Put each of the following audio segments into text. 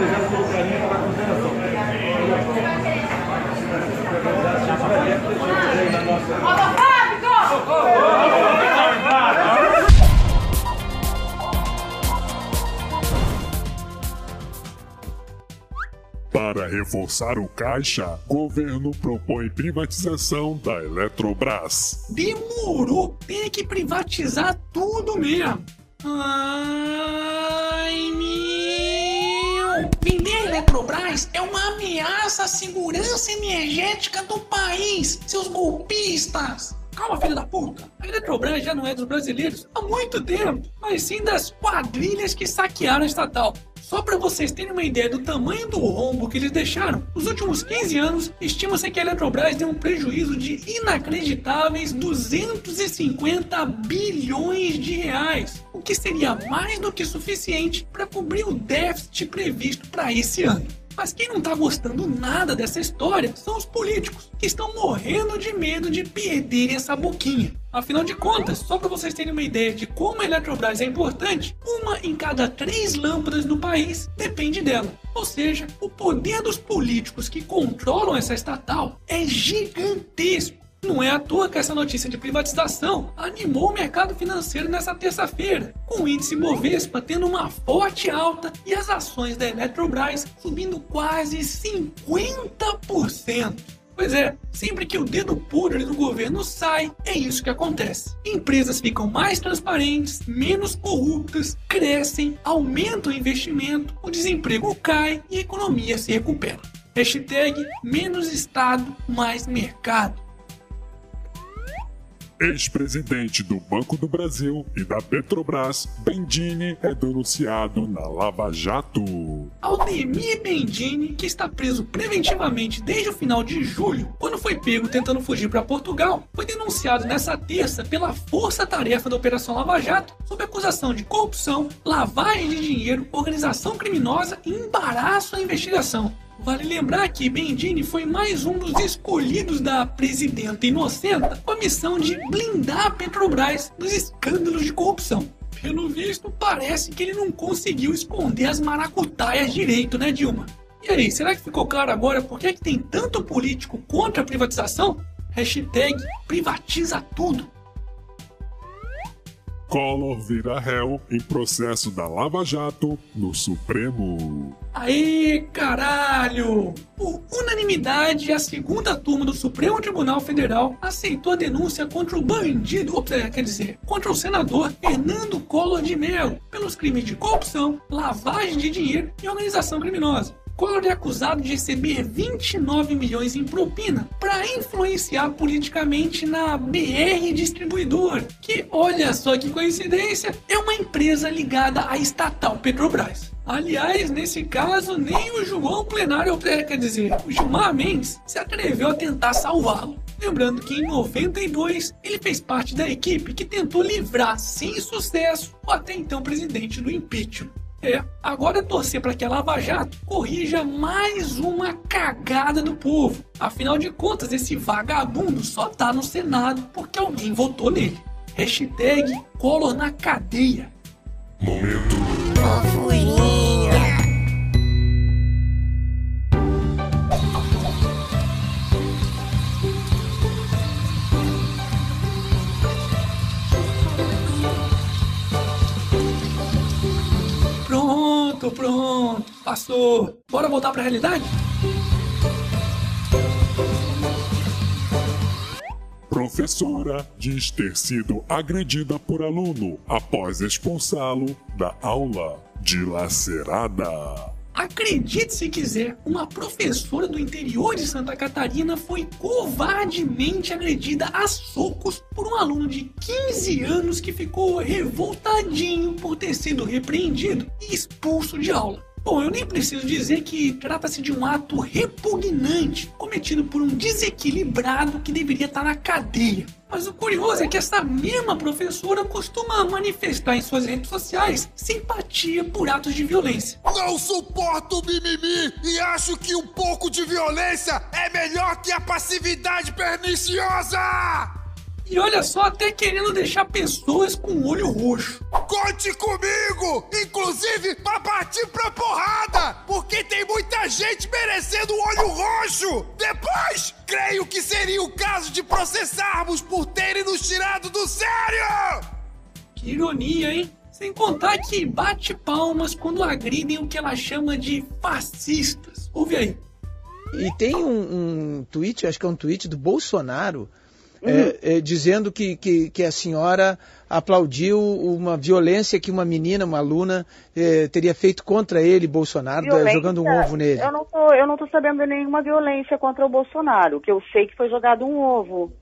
presença do Ucrânia para Fábio! Para reforçar o caixa, governo propõe privatização da Eletrobras. Demorou! Tem que privatizar tudo mesmo. Ai, É uma ameaça à segurança energética do país, seus golpistas! Calma, filho da puta! A Eletrobras já não é dos brasileiros há muito tempo, mas sim das quadrilhas que saquearam a estatal. Só para vocês terem uma ideia do tamanho do rombo que eles deixaram, nos últimos 15 anos, estima-se que a Eletrobras deu um prejuízo de inacreditáveis 250 bilhões de reais, o que seria mais do que suficiente para cobrir o déficit previsto para esse ano. Mas quem não tá gostando nada dessa história são os políticos, que estão morrendo de medo de perderem essa boquinha. Afinal de contas, só para vocês terem uma ideia de como a Eletrobras é importante, uma em cada três lâmpadas no país depende dela. Ou seja, o poder dos políticos que controlam essa estatal é gigantesco. Não é à toa que essa notícia de privatização animou o mercado financeiro nessa terça-feira, com o índice Bovespa tendo uma forte alta e as ações da Eletrobras subindo quase 50%. Pois é, sempre que o dedo podre do governo sai, é isso que acontece. Empresas ficam mais transparentes, menos corruptas, crescem, aumentam o investimento, o desemprego cai e a economia se recupera. Hashtag menos Estado, mais mercado. Ex-presidente do Banco do Brasil e da Petrobras, Bendini, é denunciado na Lava Jato. Aldemir Bendini, que está preso preventivamente desde o final de julho, quando foi pego tentando fugir para Portugal, foi denunciado nessa terça pela força-tarefa da Operação Lava Jato sob acusação de corrupção, lavagem de dinheiro, organização criminosa e embaraço à investigação. Vale lembrar que Bendini foi mais um dos escolhidos da presidenta inocenta com a missão de blindar a Petrobras dos escândalos de corrupção. Pelo visto, parece que ele não conseguiu esconder as maracutaias direito, né, Dilma? E aí, será que ficou claro agora por que, é que tem tanto político contra a privatização? Hashtag privatiza tudo. Collor vira réu em processo da Lava Jato no Supremo. Aê, caralho! Por unanimidade, a segunda turma do Supremo Tribunal Federal aceitou a denúncia contra o bandido, ou, quer dizer, contra o senador Fernando Collor de Mello, pelos crimes de corrupção, lavagem de dinheiro e organização criminosa. Collor é acusado de receber 29 milhões em propina para influenciar politicamente na BR Distribuidor, que, olha só que coincidência, é uma empresa ligada à estatal Petrobras. Aliás, nesse caso, nem o João Plenário, quer dizer, o Gilmar Mendes, se atreveu a tentar salvá-lo. Lembrando que em 92 ele fez parte da equipe que tentou livrar sem sucesso o até então presidente do impeachment. É, agora é torcer para que a Lava Jato corrija mais uma cagada do povo. Afinal de contas, esse vagabundo só tá no Senado porque alguém votou nele. Hashtag Collor na cadeia. Momento Pronto, pronto, passou. Bora voltar pra realidade? Professora diz ter sido agredida por aluno após expulsá-lo da aula. Dilacerada. Acredite se quiser, uma professora do interior de Santa Catarina foi covardemente agredida a socos por um aluno de 15 anos que ficou revoltadinho por ter sido repreendido e expulso de aula. Bom, eu nem preciso dizer que trata-se de um ato repugnante cometido por um desequilibrado que deveria estar na cadeia. Mas o curioso é que essa mesma professora costuma manifestar em suas redes sociais simpatia por atos de violência. Não suporto mimimi e acho que um pouco de violência é melhor que a passividade perniciosa! E olha só, até querendo deixar pessoas com o olho roxo. Conte comigo! Inclusive pra partir pra porrada! Porque olho roxo! Depois, creio que seria o caso de processarmos por terem nos tirado do sério! Que ironia, hein? Sem contar que bate palmas quando agridem o que ela chama de fascistas. Ouve aí. E tem um, um tweet, acho que é um tweet do Bolsonaro, é, é, dizendo que, que, que a senhora aplaudiu uma violência que uma menina, uma aluna, é, teria feito contra ele, Bolsonaro, da- Violência, jogando um ovo nele. Eu não, tô, eu não tô sabendo de nenhuma violência contra o Bolsonaro. O que eu sei é que foi jogado um ovo.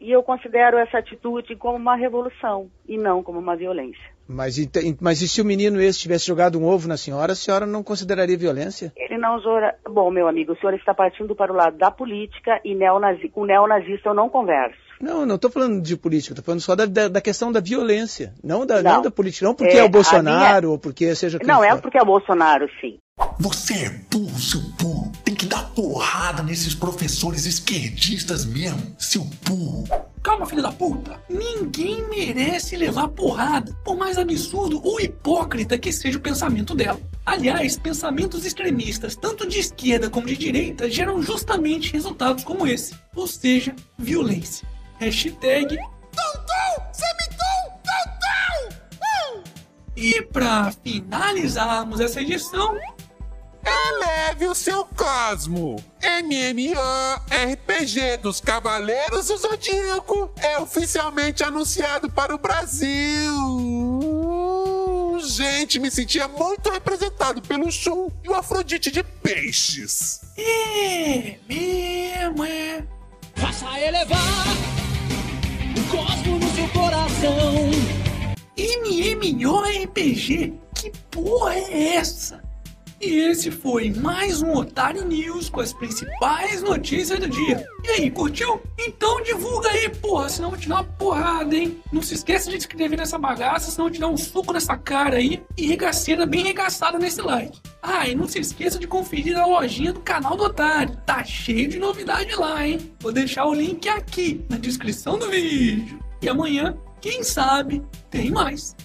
E eu considero essa atitude como uma revolução e não como uma violência. Mas, mas e se o menino esse tivesse jogado um ovo na senhora, a senhora não consideraria violência? Ele não jora. Bom, meu amigo, o senhor está partindo para o lado da política e neonazi... com neonazista eu não converso. Não, não estou falando de política, estou falando só da, da, da questão da violência, não da, Não. não da política, não porque É, é, o Bolsonaro ou porque seja quem não, é for. porque é o Bolsonaro, sim. Você é burro, seu burro. Tem que dar porrada nesses professores esquerdistas mesmo, seu burro. Calma, filho da puta. Ninguém merece levar porrada, por mais absurdo ou hipócrita que seja o pensamento dela. Aliás, pensamentos extremistas, tanto de esquerda como de direita, geram justamente resultados como esse, ou seja, violência. Hashtag! Uh! E pra finalizarmos essa edição, Eleve o seu cosmo. MMORPG dos Cavaleiros do Zodíaco é oficialmente anunciado para o Brasil. Gente, me sentia muito representado pelo Shun e o Afrodite de Peixes. é mesmo, é. Faça elevar o cosmo no seu coração. MMORPG? Que porra é essa? E esse foi mais um Otário News com as principais notícias do dia. E aí, curtiu? Então divulga aí, porra, senão eu vou te dar uma porrada, hein? Não se esqueça de se inscrever nessa bagaça, senão eu vou te dar um suco nessa cara aí e regaceira bem regaçada nesse like. Ah, e não se esqueça de conferir a lojinha do canal do Otário. Tá cheio de novidade lá, hein? Vou deixar o link aqui na descrição do vídeo. E amanhã, quem sabe, tem mais.